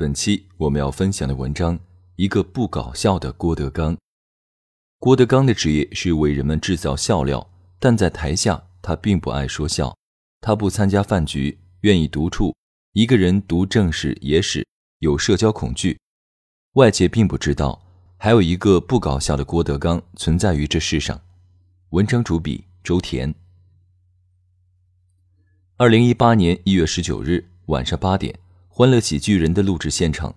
本期我们要分享的文章：一个不搞笑的郭德纲。郭德纲的职业是为人们制造笑料，但在台下他并不爱说笑。他不参加饭局，愿意独处，一个人读正史、野史，有社交恐惧。外界并不知道。还有一个不搞笑的郭德纲存在于这世上。文章主笔周田。二零一八年一月十九日晚上八点，《欢乐喜剧人》的录制现场，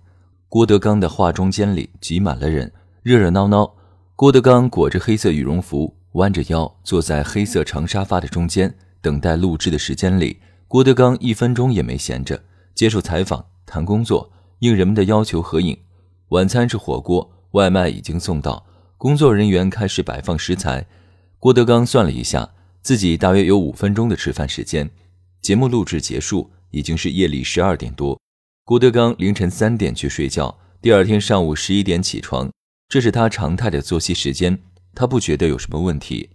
郭德纲的化妆间里挤满了人，热热闹闹。郭德纲裹着黑色羽绒服，弯着腰坐在黑色长沙发的中间，等待录制的时间里，郭德纲一分钟也没闲着，接受采访、谈工作、应人们的要求合影。晚餐是火锅。外卖已经送到，工作人员开始摆放食材。郭德纲算了一下，自己大约有五分钟的吃饭时间。节目录制结束已经是夜里十二点多。郭德纲凌晨三点去睡觉，第二天上午十一点起床，这是他常态的作息时间。他不觉得有什么问题，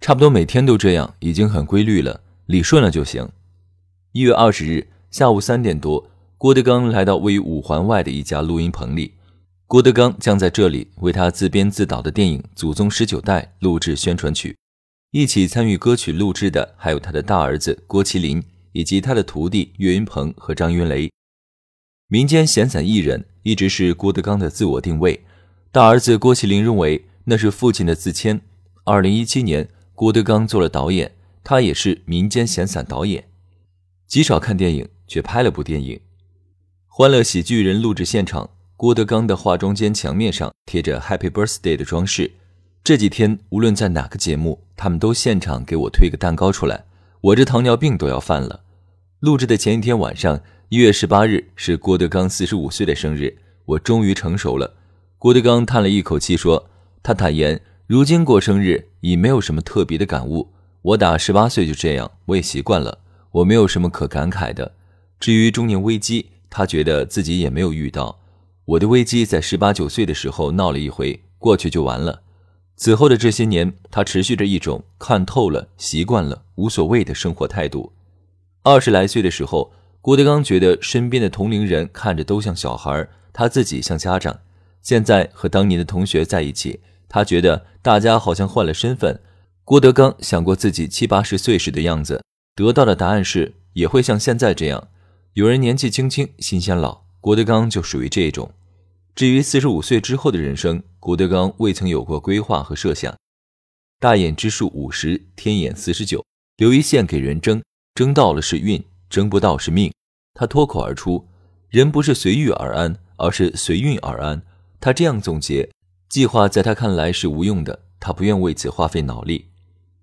差不多每天都这样，已经很规律了，理顺了就行。一月二十日下午三点多，郭德纲来到位于五环外的一家录音棚里。郭德纲将在这里为他自编自导的电影《祖宗十九代》录制宣传曲，一起参与歌曲录制的还有他的大儿子郭麒麟以及他的徒弟岳云鹏和张云雷。民间闲散艺人一直是郭德纲的自我定位，大儿子郭麒麟认为那是父亲的自谦。二零一七年，郭德纲做了导演，他也是民间闲散导演，极少看电影，却拍了部电影《欢乐喜剧人》录制现场。郭德纲的化妆间墙面上贴着 Happy Birthday 的装饰。这几天无论在哪个节目，他们都现场给我推个蛋糕出来，我这糖尿病都要犯了。录制的前一天晚上，一月十八日是郭德纲四十五岁的生日，我终于成熟了。郭德纲叹了一口气说：“他坦言，如今过生日已没有什么特别的感悟。我打十八岁就这样，我也习惯了，我没有什么可感慨的。至于中年危机，他觉得自己也没有遇到。”我的危机在十八九岁的时候闹了一回，过去就完了。此后的这些年，他持续着一种看透了、习惯了、无所谓的生活态度。二十来岁的时候，郭德纲觉得身边的同龄人看着都像小孩，他自己像家长。现在和当年的同学在一起，他觉得大家好像换了身份。郭德纲想过自己七八十岁时的样子，得到的答案是也会像现在这样。有人年纪轻轻心先老，郭德纲就属于这种。至于四十五岁之后的人生，郭德纲未曾有过规划和设想。大眼之数五十，天眼四十九，留一线给人争，争到了是运，争不到是命。他脱口而出：“人不是随遇而安，而是随运而安。”他这样总结。计划在他看来是无用的，他不愿为此花费脑力。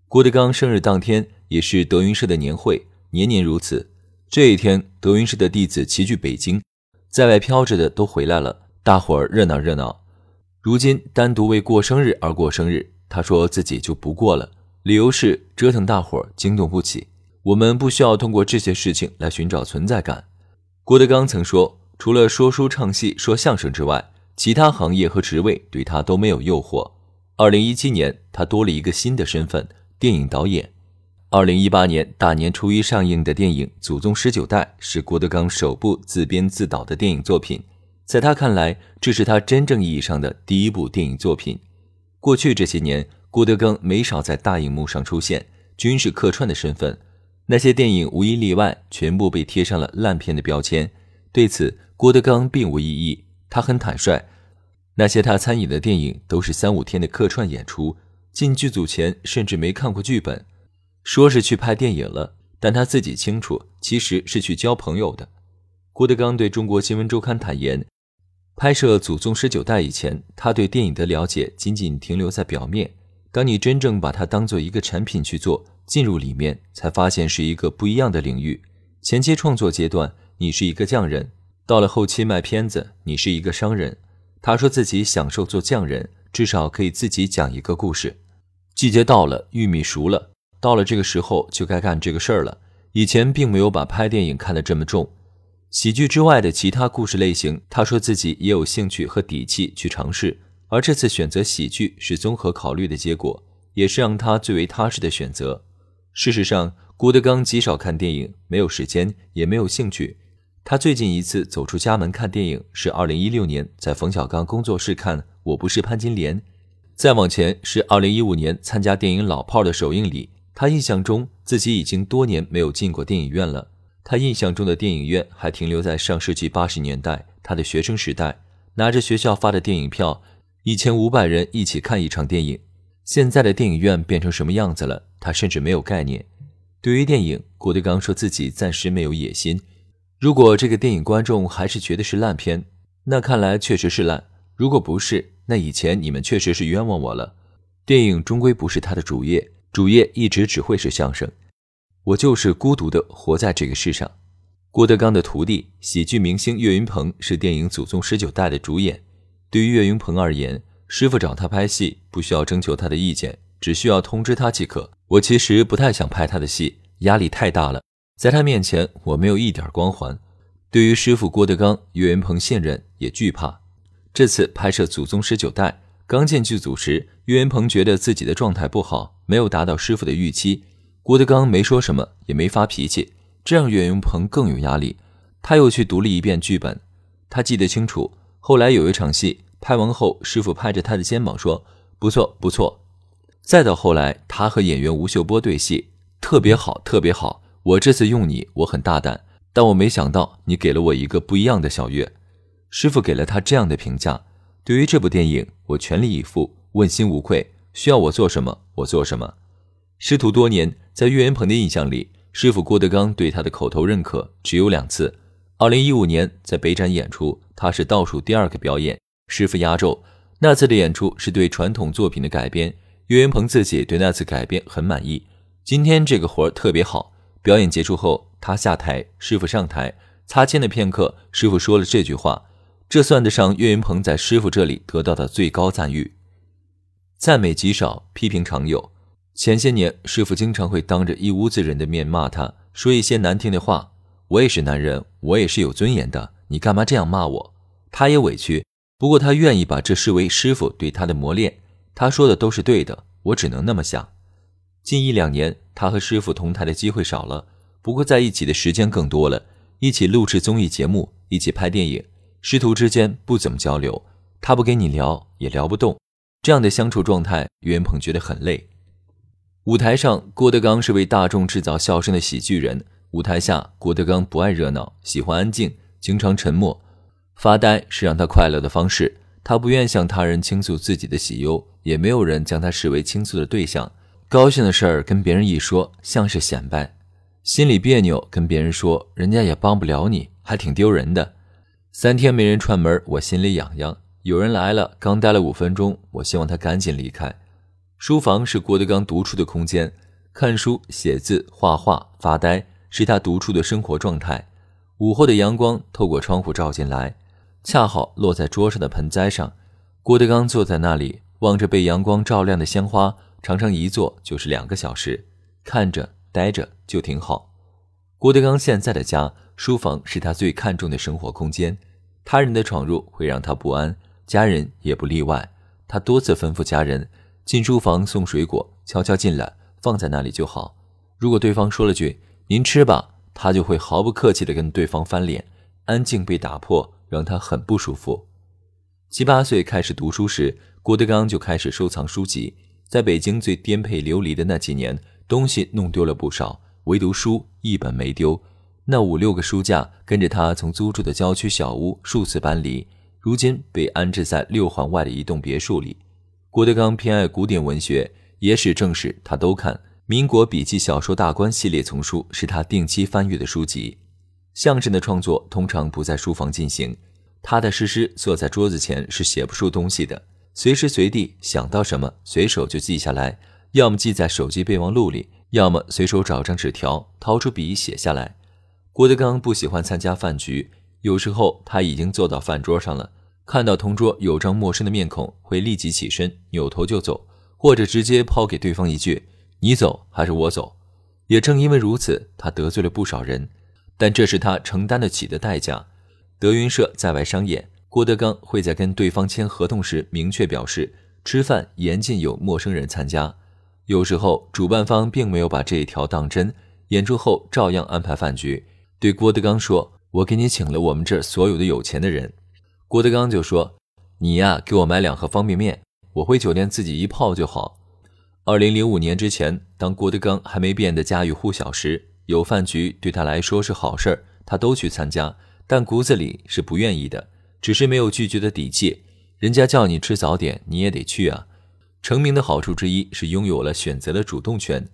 郭德纲生日当天也是德云社的年会，年年如此。这一天，德云社的弟子齐聚北京，在外飘着的都回来了。大伙儿热闹热闹，如今单独为过生日而过生日，他说自己就不过了，理由是折腾大伙儿惊动不起。我们不需要通过这些事情来寻找存在感。郭德纲曾说，除了说书唱戏说相声之外，其他行业和职位对他都没有诱惑。二零一七年，他多了一个新的身份——电影导演。二零一八年大年初一上映的电影《祖宗十九代》是郭德纲首部自编自导的电影作品。在他看来，这是他真正意义上的第一部电影作品。过去这些年，郭德纲没少在大荧幕上出现，均是客串的身份。那些电影无一例外，全部被贴上了烂片的标签。对此，郭德纲并无异议。他很坦率，那些他参演的电影都是三五天的客串演出，进剧组前甚至没看过剧本，说是去拍电影了，但他自己清楚，其实是去交朋友的。郭德纲对中国新闻周刊坦言。拍摄《祖宗十九代》以前，他对电影的了解仅仅停留在表面。当你真正把它当做一个产品去做，进入里面，才发现是一个不一样的领域。前期创作阶段，你是一个匠人，到了后期卖片子，你是一个商人。他说自己享受做匠人，至少可以自己讲一个故事。季节到了，玉米熟了，到了这个时候就该干这个事儿了。以前并没有把拍电影看得这么重。喜剧之外的其他故事类型，他说自己也有兴趣和底气去尝试。而这次选择喜剧是综合考虑的结果，也是让他最为踏实的选择。事实上，郭德纲极少看电影，没有时间，也没有兴趣。他最近一次走出家门看电影是2016年在冯小刚工作室看《我不是潘金莲》，再往前是2015年参加电影《老炮儿》的首映礼。他印象中自己已经多年没有进过电影院了。他印象中的电影院还停留在上世纪八十年代，他的学生时代，拿着学校发的电影票，以前五百人一起看一场电影。现在的电影院变成什么样子了？他甚至没有概念。对于电影，郭德纲说自己暂时没有野心。如果这个电影观众还是觉得是烂片，那看来确实是烂；如果不是，那以前你们确实是冤枉我了。电影终归不是他的主业，主业一直只会是相声。我就是孤独的活在这个世上。郭德纲的徒弟、喜剧明星岳云鹏是电影《祖宗十九代》的主演。对于岳云鹏而言，师傅找他拍戏不需要征求他的意见，只需要通知他即可。我其实不太想拍他的戏，压力太大了。在他面前，我没有一点光环。对于师傅郭德纲，岳云鹏信任也惧怕。这次拍摄《祖宗十九代》，刚进剧组时，岳云鹏觉得自己的状态不好，没有达到师傅的预期。郭德纲没说什么，也没发脾气，这让岳云鹏更有压力。他又去读了一遍剧本，他记得清楚。后来有一场戏拍完后，师傅拍着他的肩膀说：“不错，不错。”再到后来，他和演员吴秀波对戏，特别好，特别好。我这次用你，我很大胆，但我没想到你给了我一个不一样的小月。师傅给了他这样的评价。对于这部电影，我全力以赴，问心无愧。需要我做什么，我做什么。师徒多年，在岳云鹏的印象里，师傅郭德纲对他的口头认可只有两次。二零一五年在北展演出，他是倒数第二个表演，师傅压轴。那次的演出是对传统作品的改编，岳云鹏自己对那次改编很满意。今天这个活儿特别好。表演结束后，他下台，师傅上台，擦肩的片刻，师傅说了这句话，这算得上岳云鹏在师傅这里得到的最高赞誉。赞美极少，批评常有。前些年，师傅经常会当着一屋子人的面骂他，说一些难听的话。我也是男人，我也是有尊严的，你干嘛这样骂我？他也委屈，不过他愿意把这视为师傅对他的磨练。他说的都是对的，我只能那么想。近一两年，他和师傅同台的机会少了，不过在一起的时间更多了，一起录制综艺节目，一起拍电影。师徒之间不怎么交流，他不跟你聊，也聊不动。这样的相处状态，岳云鹏觉得很累。舞台上，郭德纲是为大众制造笑声的喜剧人；舞台下，郭德纲不爱热闹，喜欢安静，经常沉默。发呆是让他快乐的方式，他不愿向他人倾诉自己的喜忧，也没有人将他视为倾诉的对象。高兴的事儿跟别人一说，像是显摆；心里别扭，跟别人说，人家也帮不了你，还挺丢人的。三天没人串门，我心里痒痒。有人来了，刚待了五分钟，我希望他赶紧离开。书房是郭德纲独处的空间，看书、写字、画画、发呆是他独处的生活状态。午后的阳光透过窗户照进来，恰好落在桌上的盆栽上。郭德纲坐在那里，望着被阳光照亮的鲜花。常常一坐就是两个小时，看着待着就挺好。郭德纲现在的家书房是他最看重的生活空间，他人的闯入会让他不安，家人也不例外。他多次吩咐家人进书房送水果，悄悄进来放在那里就好。如果对方说了句“您吃吧”，他就会毫不客气地跟对方翻脸。安静被打破，让他很不舒服。七八岁开始读书时，郭德纲就开始收藏书籍。在北京最颠沛流离的那几年，东西弄丢了不少，唯独书一本没丢。那五六个书架跟着他从租住的郊区小屋数次搬离，如今被安置在六环外的一栋别墅里。郭德纲偏爱古典文学，野史正史他都看，民国笔记小说大观系列丛书是他定期翻阅的书籍。相声的创作通常不在书房进行，踏踏实实坐在桌子前是写不出东西的。随时随地想到什么，随手就记下来，要么记在手机备忘录里，要么随手找张纸条，掏出笔写下来。郭德纲不喜欢参加饭局，有时候他已经坐到饭桌上了，看到同桌有张陌生的面孔，会立即起身，扭头就走，或者直接抛给对方一句：“你走还是我走？”也正因为如此，他得罪了不少人，但这是他承担得起的代价。德云社在外商演，郭德纲会在跟对方签合同时明确表示，吃饭严禁有陌生人参加。有时候主办方并没有把这一条当真，演出后照样安排饭局，对郭德纲说：“我给你请了我们这儿所有的有钱的人。”郭德纲就说：“你呀，给我买两盒方便面，我回酒店自己一泡就好。”二零零五年之前，当郭德纲还没变得家喻户晓时，有饭局对他来说是好事儿，他都去参加，但骨子里是不愿意的，只是没有拒绝的底气。人家叫你吃早点，你也得去啊。成名的好处之一是拥有了选择的主动权。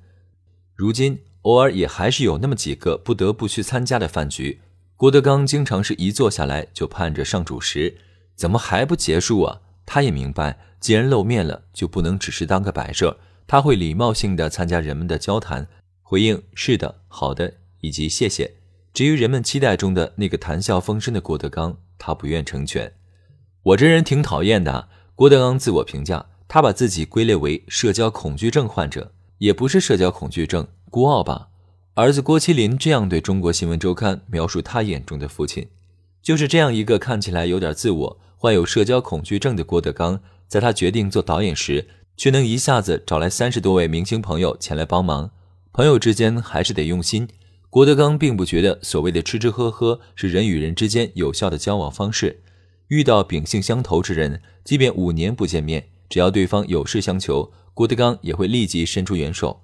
如今偶尔也还是有那么几个不得不去参加的饭局，郭德纲经常是一坐下来就盼着上主食，怎么还不结束啊？他也明白，既然露面了，就不能只是当个摆设。他会礼貌性的参加人们的交谈，回应是的、好的以及谢谢。至于人们期待中的那个谈笑风生的郭德纲，他不愿成全。我这人挺讨厌的。郭德纲自我评价，他把自己归类为社交恐惧症患者，也不是社交恐惧症，孤傲吧。儿子郭麒麟这样对中国新闻周刊描述他眼中的父亲，就是这样一个看起来有点自我、患有社交恐惧症的郭德纲，在他决定做导演时。却能一下子找来三十多位明星朋友前来帮忙，朋友之间还是得用心。郭德纲并不觉得所谓的吃吃喝喝是人与人之间有效的交往方式。遇到秉性相投之人，即便五年不见面，只要对方有事相求，郭德纲也会立即伸出援手。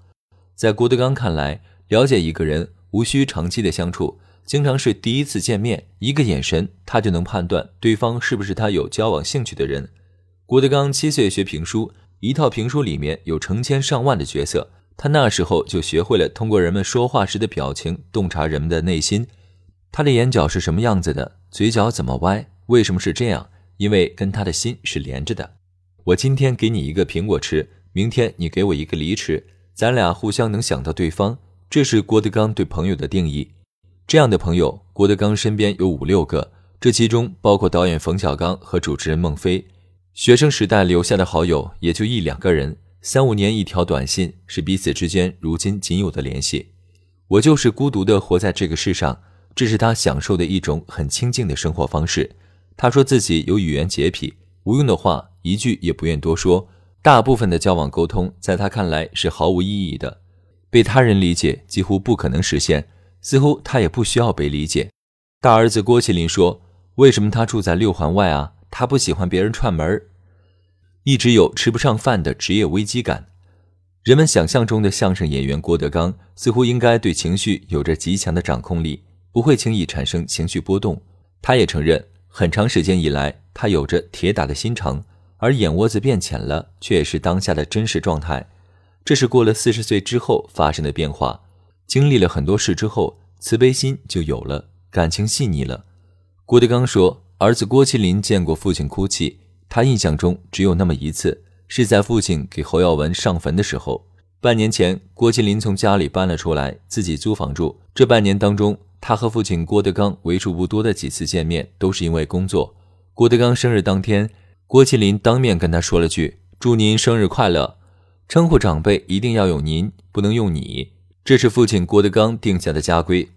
在郭德纲看来，了解一个人无需长期的相处，经常是第一次见面，一个眼神他就能判断对方是不是他有交往兴趣的人。郭德纲七岁学评书。一套评书里面有成千上万的角色，他那时候就学会了通过人们说话时的表情洞察人们的内心。他的眼角是什么样子的，嘴角怎么歪，为什么是这样？因为跟他的心是连着的。我今天给你一个苹果吃，明天你给我一个梨吃，咱俩互相能想到对方。这是郭德纲对朋友的定义。这样的朋友，郭德纲身边有五六个，这其中包括导演冯小刚和主持人孟非。学生时代留下的好友也就一两个人，三五年一条短信是彼此之间如今仅有的联系。我就是孤独的活在这个世上，这是他享受的一种很清静的生活方式。他说自己有语言洁癖，无用的话一句也不愿多说。大部分的交往沟通在他看来是毫无意义的，被他人理解几乎不可能实现，似乎他也不需要被理解。大儿子郭麒麟说：“为什么他住在六环外啊？”他不喜欢别人串门一直有吃不上饭的职业危机感。人们想象中的相声演员郭德纲，似乎应该对情绪有着极强的掌控力，不会轻易产生情绪波动。他也承认，很长时间以来，他有着铁打的心肠，而眼窝子变浅了，却也是当下的真实状态。这是过了四十岁之后发生的变化。经历了很多事之后，慈悲心就有了，感情细腻了。郭德纲说。儿子郭麒麟见过父亲哭泣，他印象中只有那么一次，是在父亲给侯耀文上坟的时候。半年前，郭麒麟从家里搬了出来，自己租房住。这半年当中，他和父亲郭德纲为数不多的几次见面，都是因为工作。郭德纲生日当天，郭麒麟当面跟他说了句：“祝您生日快乐。”称呼长辈一定要用“您”，不能用“你”，这是父亲郭德纲定下的家规。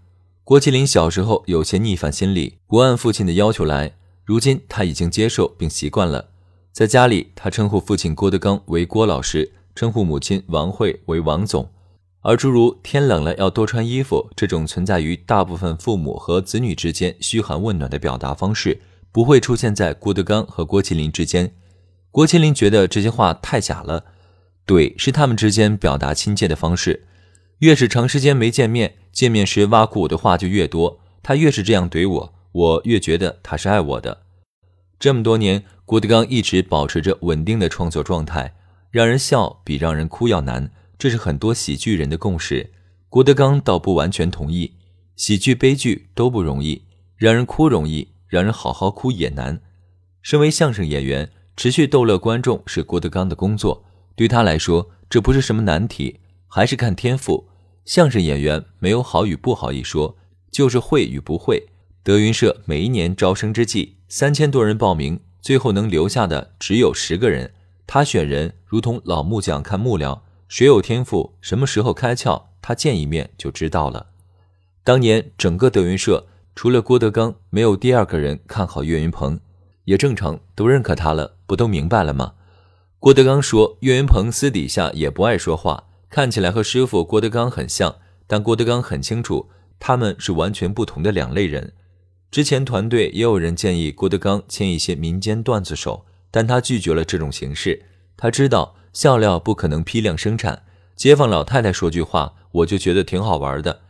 郭麒麟小时候有些逆反心理，不按父亲的要求来。如今他已经接受并习惯了。在家里，他称呼父亲郭德纲为郭老师，称呼母亲王慧为王总。而诸如“天冷了要多穿衣服”这种存在于大部分父母和子女之间嘘寒问暖的表达方式，不会出现在郭德纲和郭麒麟之间。郭麒麟觉得这些话太假了。怼是他们之间表达亲切的方式。越是长时间没见面，见面时挖苦我的话就越多。他越是这样怼我，我越觉得他是爱我的。这么多年，郭德纲一直保持着稳定的创作状态，让人笑比让人哭要难，这是很多喜剧人的共识。郭德纲倒不完全同意，喜剧、悲剧都不容易，让人哭容易，让人好好哭也难。身为相声演员，持续逗乐观众是郭德纲的工作，对他来说，这不是什么难题，还是看天赋。相声演员没有好与不好一说，就是会与不会。德云社每一年招生之际，三千多人报名，最后能留下的只有十个人。他选人如同老木匠看木料，谁有天赋，什么时候开窍，他见一面就知道了。当年整个德云社除了郭德纲，没有第二个人看好岳云鹏，也正常，都认可他了，不都明白了吗？郭德纲说，岳云鹏私底下也不爱说话，看起来和师傅郭德纲很像，但郭德纲很清楚，他们是完全不同的两类人。之前团队也有人建议郭德纲签一些民间段子手，但他拒绝了这种形式。他知道笑料不可能批量生产，街坊老太太说句话，我就觉得挺好玩的；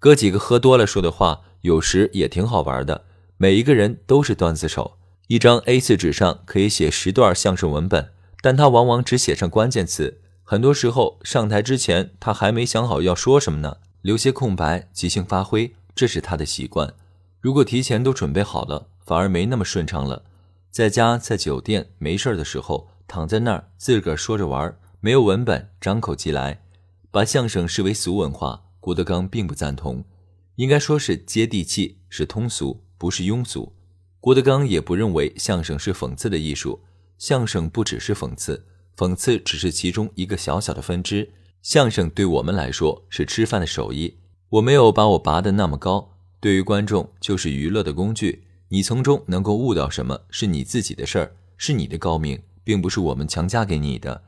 哥几个喝多了说的话，有时也挺好玩的。每一个人都是段子手，一张 A4 纸上可以写十段相声文本，但他往往只写上关键词。很多时候上台之前，他还没想好要说什么呢，留些空白，即兴发挥，这是他的习惯。如果提前都准备好了，反而没那么顺畅了。在家、在酒店没事的时候，躺在那儿自个儿说着玩，没有文本，张口即来，把相声视为俗文化。郭德纲并不赞同，应该说是接地气，是通俗，不是庸俗。郭德纲也不认为相声是讽刺的艺术，相声不只是讽刺，讽刺只是其中一个小小的分支。相声对我们来说是吃饭的手艺，我没有把我拔得那么高。对于观众就是娱乐的工具，你从中能够悟到什么是你自己的事儿，是你的高明，并不是我们强加给你的。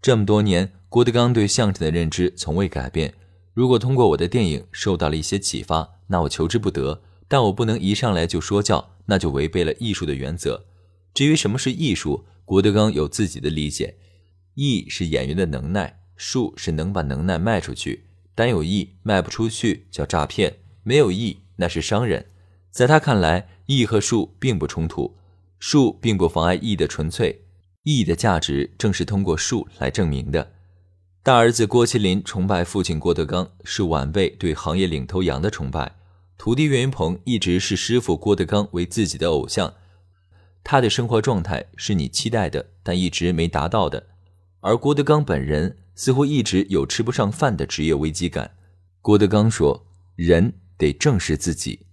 这么多年，郭德纲对相声的认知从未改变。如果通过我的电影受到了一些启发，那我求之不得。但我不能一上来就说教，那就违背了艺术的原则。至于什么是艺术，郭德纲有自己的理解。艺是演员的能耐，术是能把能耐卖出去。单有艺卖不出去叫诈骗，没有艺。那是商人，在他看来，义和术并不冲突，术并不妨碍义的纯粹，义的价值正是通过术来证明的。大儿子郭麒麟崇拜父亲郭德纲，是晚辈对行业领头羊的崇拜；徒弟岳云鹏一直视师傅郭德纲为自己的偶像，他的生活状态是你期待的，但一直没达到的。而郭德纲本人似乎一直有吃不上饭的职业危机感。郭德纲说：“人。”得正视自己。